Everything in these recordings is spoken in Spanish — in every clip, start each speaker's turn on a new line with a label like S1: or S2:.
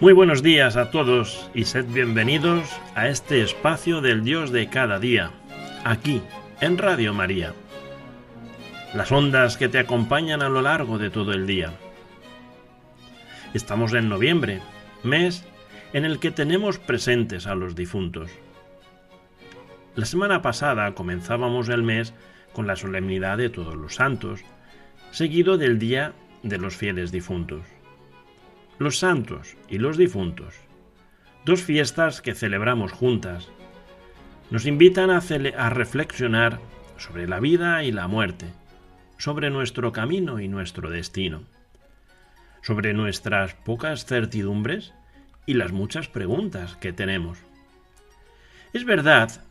S1: Muy buenos días a todos y sed bienvenidos a este espacio del Dios de cada día, aquí, en Radio María. Las ondas que te acompañan a lo largo de todo el día. Estamos en noviembre, mes en el que tenemos presentes a los difuntos. La semana pasada comenzábamos el mes con la solemnidad de todos los santos, seguido del Día de los fieles difuntos los santos y los difuntos, dos fiestas que celebramos juntas, nos invitan a, reflexionar sobre la vida y la muerte, sobre nuestro camino y nuestro destino, sobre nuestras pocas certidumbres y las muchas preguntas que tenemos. Es verdad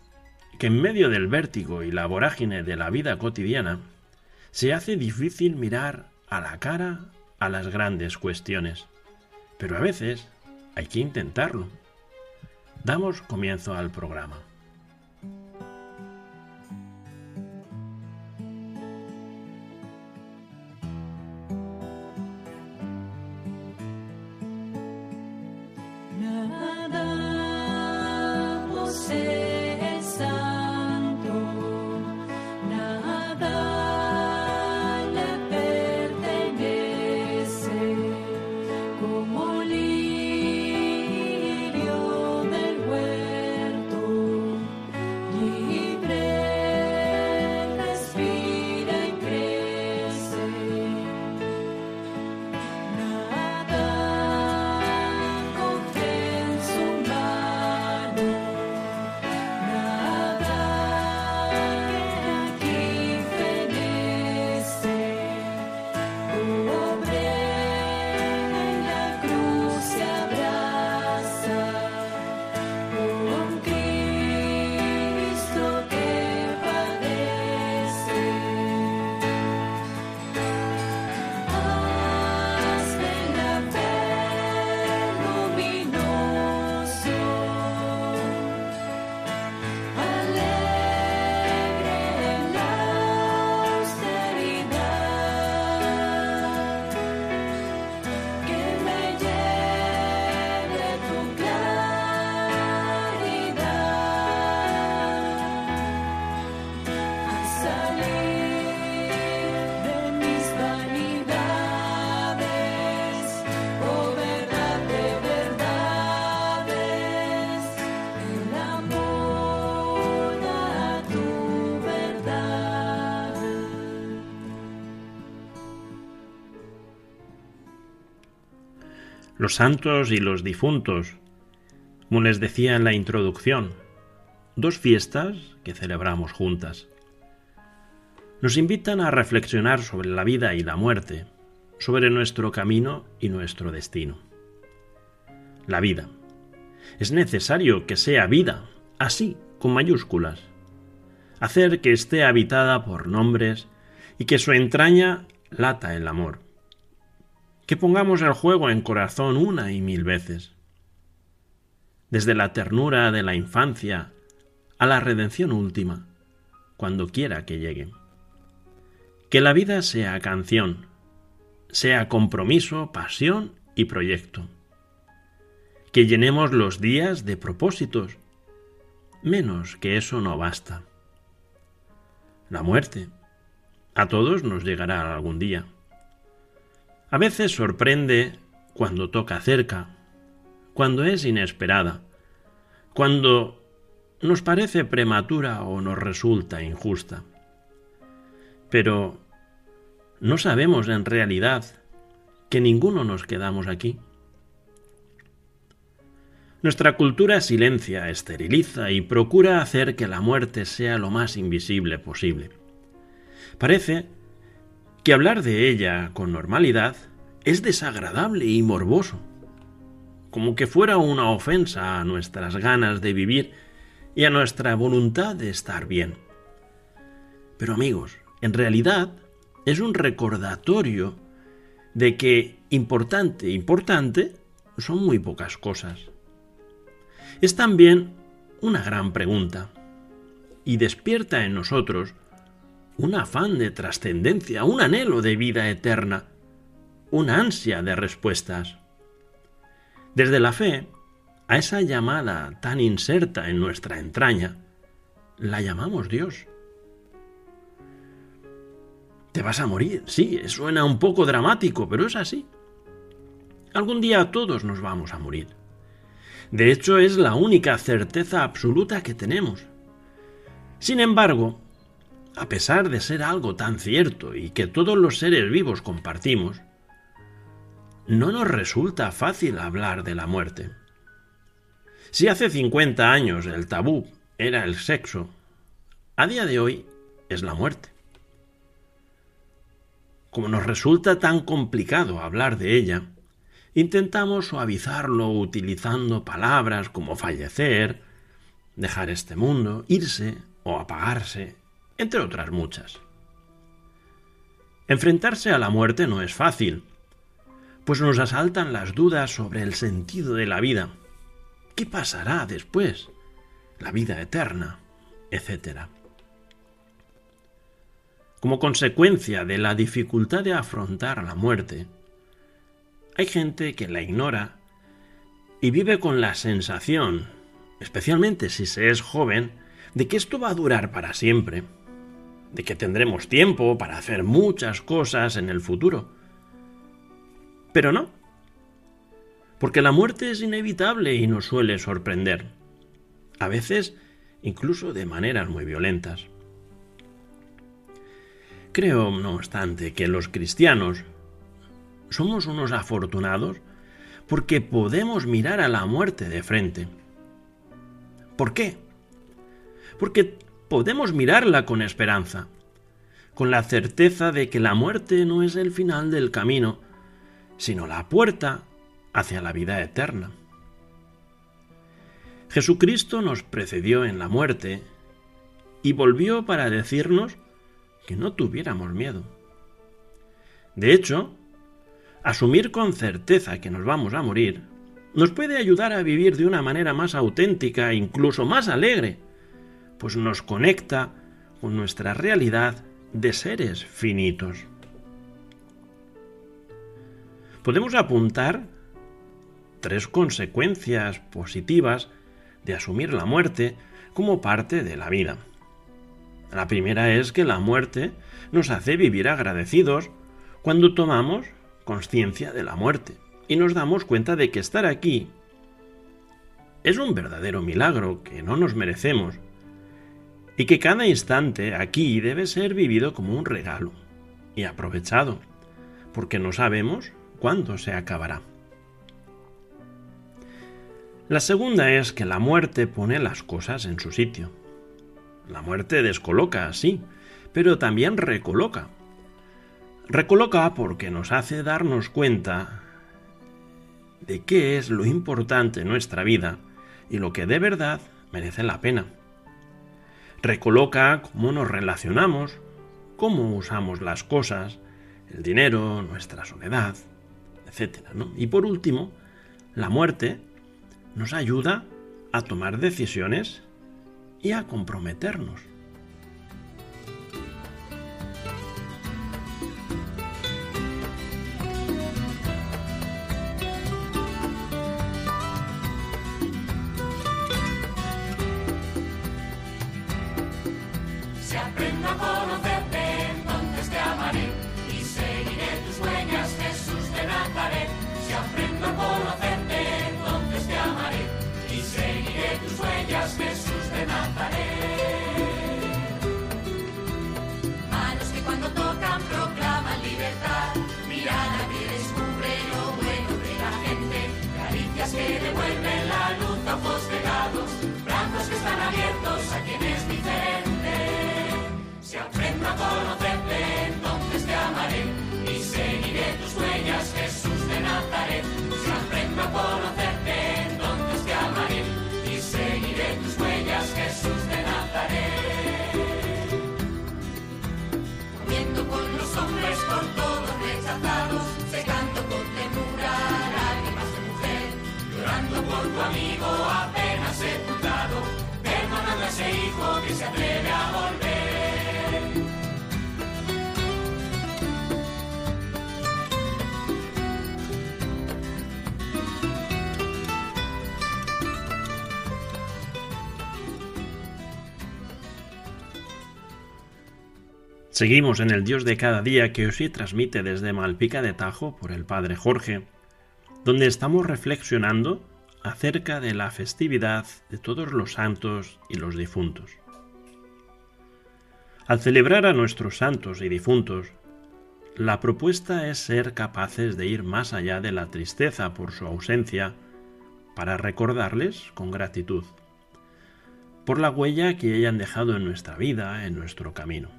S1: que en medio del vértigo y la vorágine de la vida cotidiana, se hace difícil mirar a la cara a las grandes cuestiones. Pero a veces hay que intentarlo. Damos comienzo al programa. Los santos y los difuntos, como les decía en la introducción, dos fiestas que celebramos juntas. Nos invitan a reflexionar sobre la vida y la muerte, sobre nuestro camino y nuestro destino. La vida. Es necesario que sea vida, así, con mayúsculas. Hacer que esté habitada por nombres y que su entraña lata el amor que pongamos el juego en corazón una y mil veces. Desde la ternura de la infancia a la redención última, cuando quiera que llegue. Que la vida sea canción, sea compromiso, pasión y proyecto. Que llenemos los días de propósitos, menos que eso no basta. La muerte. A todos nos llegará algún día. A veces sorprende cuando toca cerca, cuando es inesperada, cuando nos parece prematura o nos resulta injusta. Pero no sabemos en realidad que ninguno nos quedamos aquí. Nuestra cultura silencia, esteriliza y procura hacer que la muerte sea lo más invisible posible. Parece que hablar de ella con normalidad es desagradable y morboso, como que fuera una ofensa a nuestras ganas de vivir y a nuestra voluntad de estar bien. Pero amigos, en realidad es un recordatorio de que importante, importante son muy pocas cosas. Es también una gran pregunta y despierta en nosotros un afán de trascendencia, un anhelo de vida eterna, una ansia de respuestas. Desde la fe, a esa llamada tan inserta en nuestra entraña, la llamamos Dios. Te vas a morir, sí, suena un poco dramático, pero es así. Algún día todos nos vamos a morir. De hecho, es la única certeza absoluta que tenemos. Sin embargo, a pesar de ser algo tan cierto y que todos los seres vivos compartimos, no nos resulta fácil hablar de la muerte. Si hace 50 años el tabú era el sexo, a día de hoy es la muerte. Como nos resulta tan complicado hablar de ella, intentamos suavizarlo utilizando palabras como fallecer, dejar este mundo, irse o apagarse, entre otras muchas. Enfrentarse a la muerte no es fácil, pues nos asaltan las dudas sobre el sentido de la vida. ¿Qué pasará después? La vida eterna, etc. Como consecuencia de la dificultad de afrontar la muerte, hay gente que la ignora y vive con la sensación, especialmente si se es joven, de que esto va a durar para siempre, de que tendremos tiempo para hacer muchas cosas en el futuro. Pero no, porque la muerte es inevitable y nos suele sorprender, a veces incluso de maneras muy violentas. Creo, no obstante, que los cristianos somos unos afortunados porque podemos mirar a la muerte de frente. ¿Por qué? Porque podemos mirarla con esperanza, con la certeza de que la muerte no es el final del camino, sino la puerta hacia la vida eterna. Jesucristo nos precedió en la muerte y volvió para decirnos que no tuviéramos miedo. De hecho, asumir con certeza que nos vamos a morir nos puede ayudar a vivir de una manera más auténtica e incluso más alegre, pues nos conecta con nuestra realidad de seres finitos. Podemos apuntar tres consecuencias positivas de asumir la muerte como parte de la vida. La primera es que la muerte nos hace vivir agradecidos cuando tomamos conciencia de la muerte y nos damos cuenta de que estar aquí es un verdadero milagro que no nos merecemos y que cada instante aquí debe ser vivido como un regalo y aprovechado, porque no sabemos cuándo se acabará. La segunda es que la muerte pone las cosas en su sitio. La muerte descoloca, sí, pero también recoloca. Recoloca porque nos hace darnos cuenta de qué es lo importante en nuestra vida y lo que de verdad merece la pena. Recoloca cómo nos relacionamos, cómo usamos las cosas, el dinero, nuestra soledad, etc. Y por último, la muerte nos ayuda a tomar decisiones y a comprometernos.
S2: abiertos a quien es Si
S3: aprendo a conocerte, entonces te amaré y seguiré tus huellas, Jesús de Nazaret. Si aprendo a conocerte, entonces te amaré y seguiré tus huellas, Jesús de Nazaret. Comiendo con los hombres, por todos rechazados, secando con ternura lágrimas de mujer, llorando por tu amigo apenas
S2: se aprenda a conocer
S1: Seguimos en el Dios de cada día que os transmite desde Malpica de Tajo por el Padre Jorge, donde estamos reflexionando acerca de la festividad de todos los santos y los difuntos. Al celebrar a nuestros santos y difuntos, la propuesta es ser capaces de ir más allá de la tristeza por su ausencia para recordarles con gratitud, por la huella que hayan dejado en nuestra vida, en nuestro camino.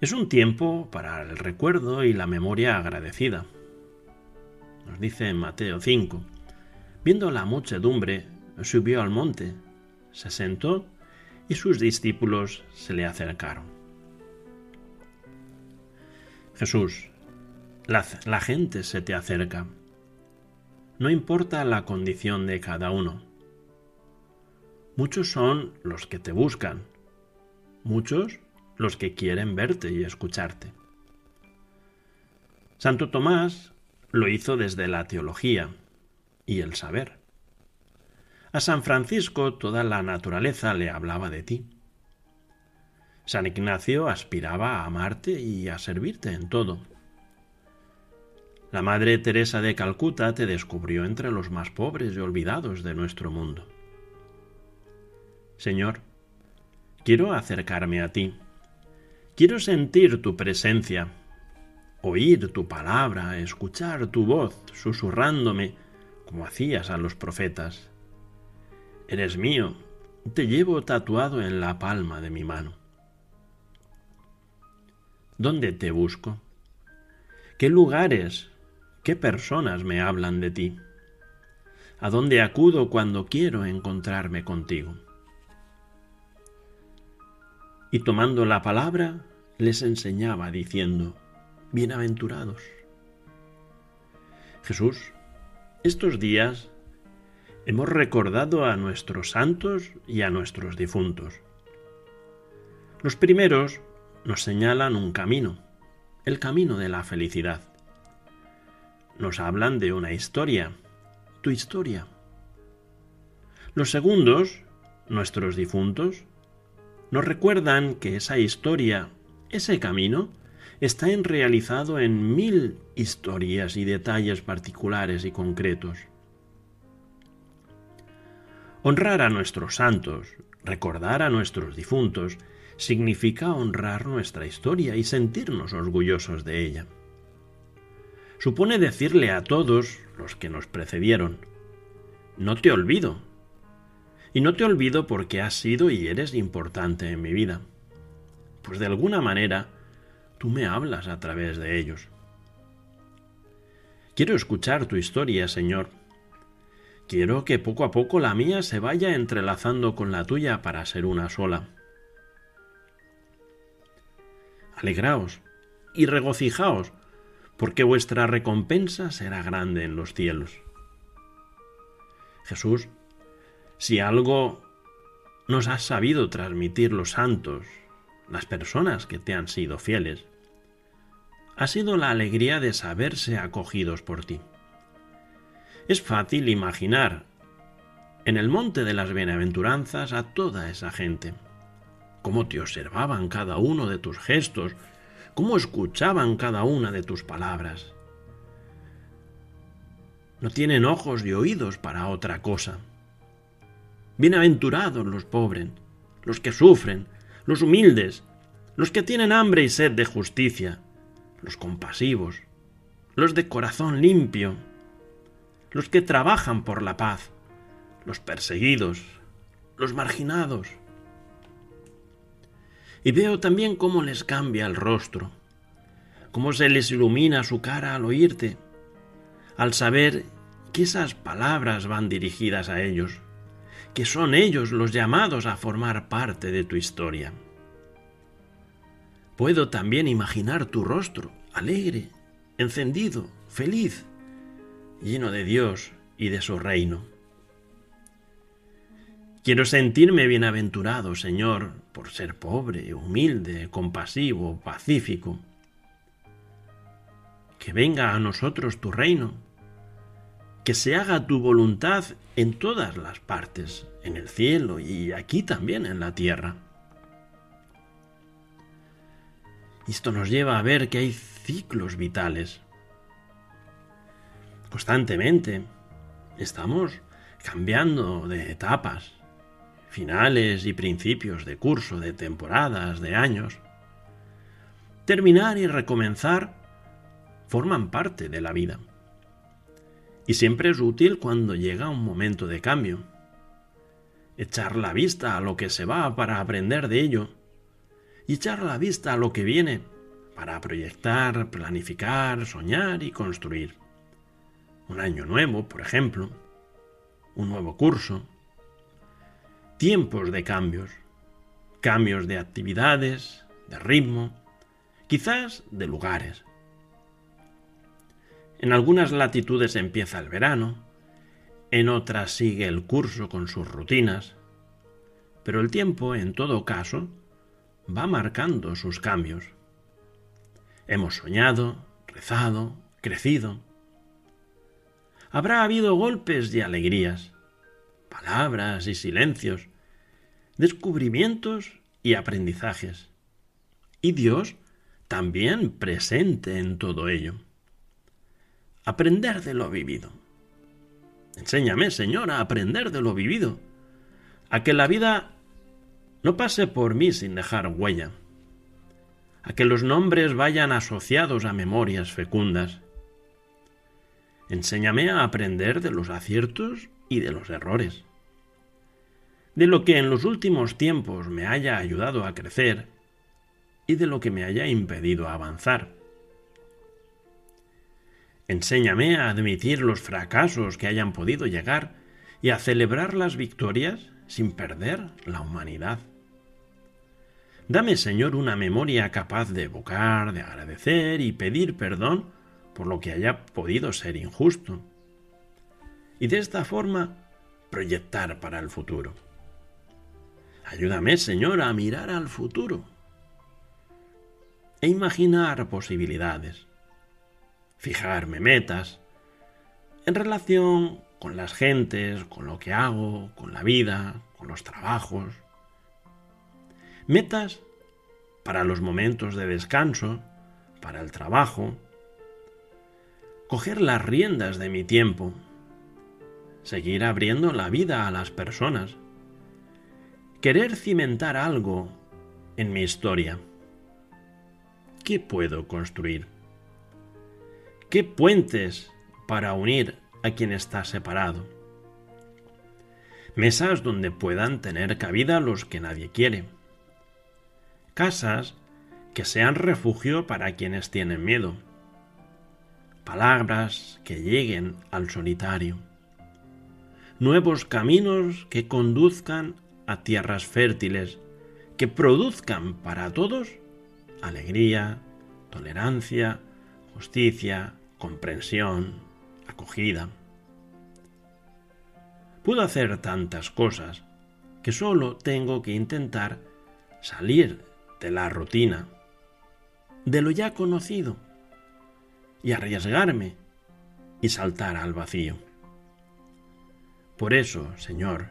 S1: Es un tiempo para el recuerdo y la memoria agradecida. Nos dice Mateo 5. Viendo la muchedumbre, subió al monte, se sentó y sus discípulos se le acercaron. Jesús, la, gente se te acerca. No importa la condición de cada uno. Muchos son los que te buscan. Muchos los que quieren verte y escucharte. Santo Tomás lo hizo desde la teología y el saber. A San Francisco toda la naturaleza le hablaba de ti. San Ignacio aspiraba a amarte y a servirte en todo. La Madre Teresa de Calcuta te descubrió entre los más pobres y olvidados de nuestro mundo. Señor, quiero acercarme a ti Quiero sentir tu presencia, oír tu palabra, escuchar tu voz susurrándome como hacías a los profetas. Eres mío, te llevo tatuado en la palma de mi mano. ¿Dónde te busco? ¿Qué lugares, qué personas me hablan de ti? ¿A dónde acudo cuando quiero encontrarme contigo? y tomando la palabra les enseñaba diciendo, Bienaventurados. Jesús, estos días hemos recordado a nuestros santos y a nuestros difuntos. Los primeros nos señalan un camino, el camino de la felicidad. Nos hablan de una historia, tu historia. Los segundos, nuestros difuntos, nos recuerdan que esa historia, ese camino, está realizado en mil historias y detalles particulares y concretos. Honrar a nuestros santos, recordar a nuestros difuntos, significa honrar nuestra historia y sentirnos orgullosos de ella. Supone decirle a todos los que nos precedieron, no te olvido, y no te olvido porque has sido y eres importante en mi vida. Pues de alguna manera me hablas a través de ellos. Quiero escuchar tu historia, Señor. Quiero que poco a poco la mía se vaya entrelazando con la tuya para ser una sola. Alegraos y regocijaos, porque vuestra recompensa será grande en los cielos. Jesús si algo nos has sabido transmitir los santos, las personas que te han sido fieles, ha sido la alegría de saberse acogidos por ti. Es fácil imaginar en el monte de las bienaventuranzas a toda esa gente, cómo te observaban cada uno de tus gestos, cómo escuchaban cada una de tus palabras. No tienen ojos y oídos para otra cosa Bienaventurados los pobres, los que sufren, los humildes, los que tienen hambre y sed de justicia, los compasivos, los de corazón limpio, los que trabajan por la paz, los perseguidos, los marginados. Y veo también cómo les cambia el rostro, cómo se les ilumina su cara al oírte, al saber que esas palabras van dirigidas a ellos, que son ellos los llamados a formar parte de tu historia. Puedo también imaginar tu rostro, alegre, encendido, feliz, lleno de Dios y de su reino. Quiero sentirme bienaventurado, Señor, por ser pobre, humilde, compasivo, pacífico. Que venga a nosotros tu reino, que se haga tu voluntad en todas las partes, en el cielo y aquí también en la tierra. Esto nos lleva a ver que hay ciclos vitales. Constantemente estamos cambiando de etapas, finales y principios de curso, de temporadas, de años. Terminar y recomenzar forman parte de la vida. Y siempre es útil cuando llega un momento de cambio. Echar la vista a lo que se va para aprender de ello y echar la vista a lo que viene para proyectar, planificar, soñar y construir. Un año nuevo, por ejemplo, un nuevo curso. Tiempos de cambios, cambios de actividades, de ritmo, quizás de lugares. En algunas latitudes empieza el verano, en otras sigue el curso con sus rutinas, pero el tiempo, en todo caso, va marcando sus cambios. Hemos soñado, rezado, crecido. Habrá habido golpes y alegrías, palabras y silencios, descubrimientos y aprendizajes. Y Dios también presente en todo ello. Aprender de lo vivido. Enséñame, Señor, a aprender de lo vivido, a que la vida no pase por mí sin dejar huella, a que los nombres vayan asociados a memorias fecundas. Enséñame a aprender de los aciertos y de los errores, de lo que en los últimos tiempos me haya ayudado a crecer y de lo que me haya impedido avanzar. Enséñame a admitir los fracasos que hayan podido llegar y a celebrar las victorias sin perder la humanidad. Dame, Señor, una memoria capaz de evocar, de agradecer y pedir perdón por lo que haya podido ser injusto. Y de esta forma proyectar para el futuro. Ayúdame, Señor, a mirar al futuro e imaginar posibilidades, fijarme metas en relación con las gentes, con lo que hago, con la vida, con los trabajos, Metas para los momentos de descanso, para el trabajo. Coger las riendas de mi tiempo. Seguir abriendo la vida a las personas. Querer cimentar algo en mi historia. ¿Qué puedo construir? ¿Qué puentes para unir a quien está separado? Mesas donde puedan tener cabida los que nadie quiere casas que sean refugio para quienes tienen miedo, palabras que lleguen al solitario, nuevos caminos que conduzcan a tierras fértiles, que produzcan para todos alegría, tolerancia, justicia, comprensión, acogida. Puedo hacer tantas cosas que solo tengo que intentar salir de la rutina, de lo ya conocido, y arriesgarme y saltar al vacío. Por eso, Señor,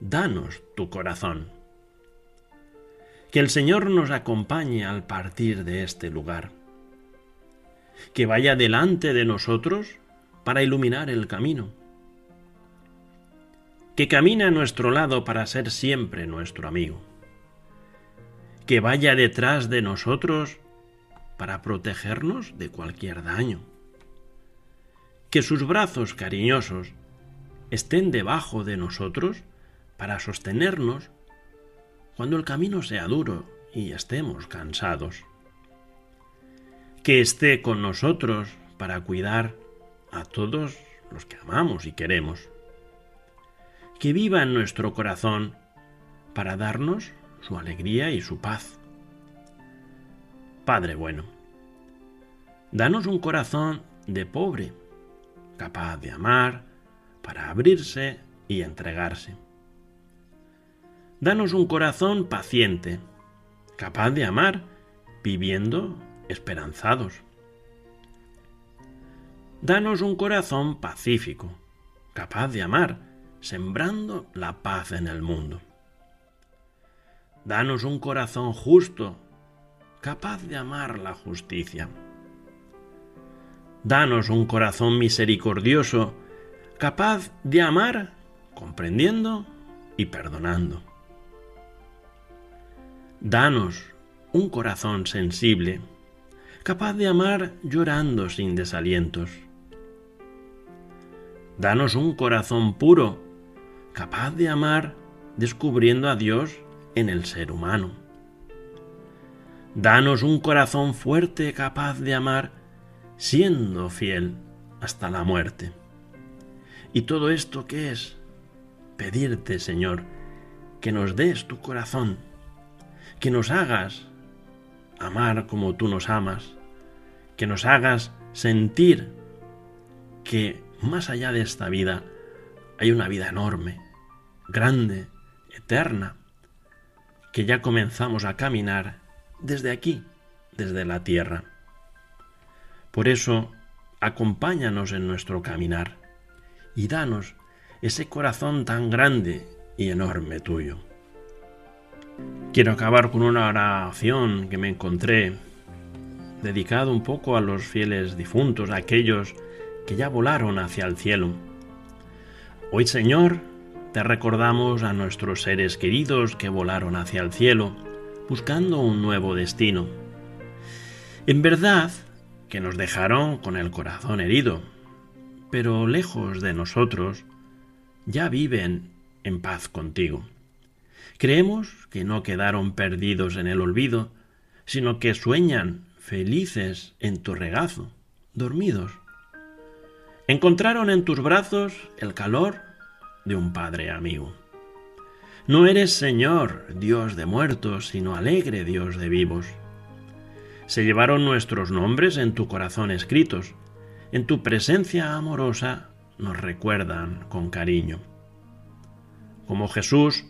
S1: danos tu corazón. Que el Señor nos acompañe al partir de este lugar. Que vaya delante de nosotros para iluminar el camino. Que camine a nuestro lado para ser siempre nuestro amigo que vaya detrás de nosotros para protegernos de cualquier daño. Que sus brazos cariñosos estén debajo de nosotros para sostenernos cuando el camino sea duro y estemos cansados. Que esté con nosotros para cuidar a todos los que amamos y queremos. Que viva en nuestro corazón para darnos su alegría y su paz. Padre bueno, danos un corazón de pobre, capaz de amar, para abrirse y entregarse. Danos un corazón paciente, capaz de amar, viviendo esperanzados. Danos un corazón pacífico, capaz de amar, sembrando la paz en el mundo. Danos un corazón justo, capaz de amar la justicia. Danos un corazón misericordioso, capaz de amar, comprendiendo y perdonando. Danos un corazón sensible, capaz de amar llorando sin desalientos. Danos un corazón puro, capaz de amar descubriendo a Dios en el ser humano. Danos un corazón fuerte capaz de amar siendo fiel hasta la muerte. ¿Y todo esto qué es? Pedirte, Señor, que nos des tu corazón, que nos hagas amar como tú nos amas, que nos hagas sentir que más allá de esta vida hay una vida enorme, grande, eterna, que ya comenzamos a caminar desde aquí, desde la tierra. Por eso, acompáñanos en nuestro caminar y danos ese corazón tan grande y enorme tuyo. Quiero acabar con una oración que me encontré, dedicado un poco a los fieles difuntos, a aquellos que ya volaron hacia el cielo. Hoy, Señor, te recordamos a nuestros seres queridos que volaron hacia el cielo, buscando un nuevo destino. En verdad, que nos dejaron con el corazón herido, pero lejos de nosotros, ya viven en paz contigo. Creemos que no quedaron perdidos en el olvido, sino que sueñan felices en tu regazo, dormidos. Encontraron en tus brazos el calor de un Padre amigo. No eres Señor, Dios de muertos, sino alegre Dios de vivos. Se llevaron nuestros nombres en tu corazón escritos. En tu presencia amorosa nos recuerdan con cariño. Como Jesús,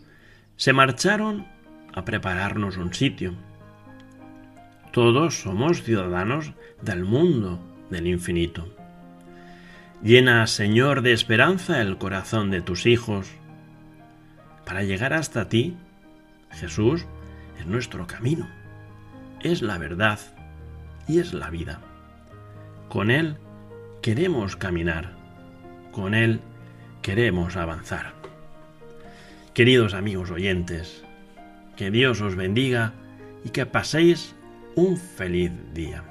S1: se marcharon a prepararnos un sitio. Todos somos ciudadanos del mundo del infinito. Llena, Señor, de esperanza el corazón de tus hijos. Para llegar hasta ti, Jesús es nuestro camino es la verdad y es la vida. Con Él queremos caminar, con Él queremos avanzar. Queridos amigos oyentes, que Dios os bendiga y que paséis un feliz día.